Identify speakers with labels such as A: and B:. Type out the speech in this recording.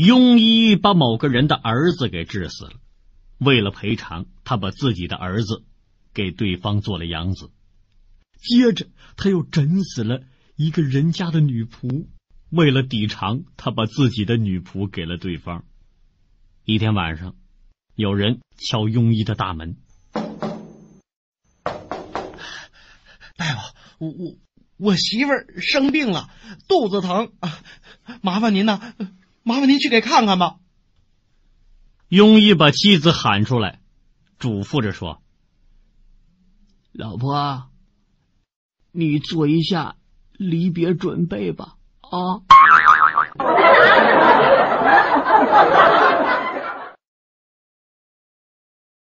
A: 庸医把某个人的儿子给治死了，为了赔偿，他把自己的儿子给对方做了养子。接着，他又整死了一个人家的女仆，为了抵偿，他把自己的女仆给了对方。一天晚上，有人敲庸医的大门。
B: 大夫，我我我媳妇儿生病了，肚子疼，麻烦您呐，麻烦您去给看看吧。
A: 庸医把妻子喊出来，嘱咐着说：“
C: 老婆。”你做一下离别准备吧，啊！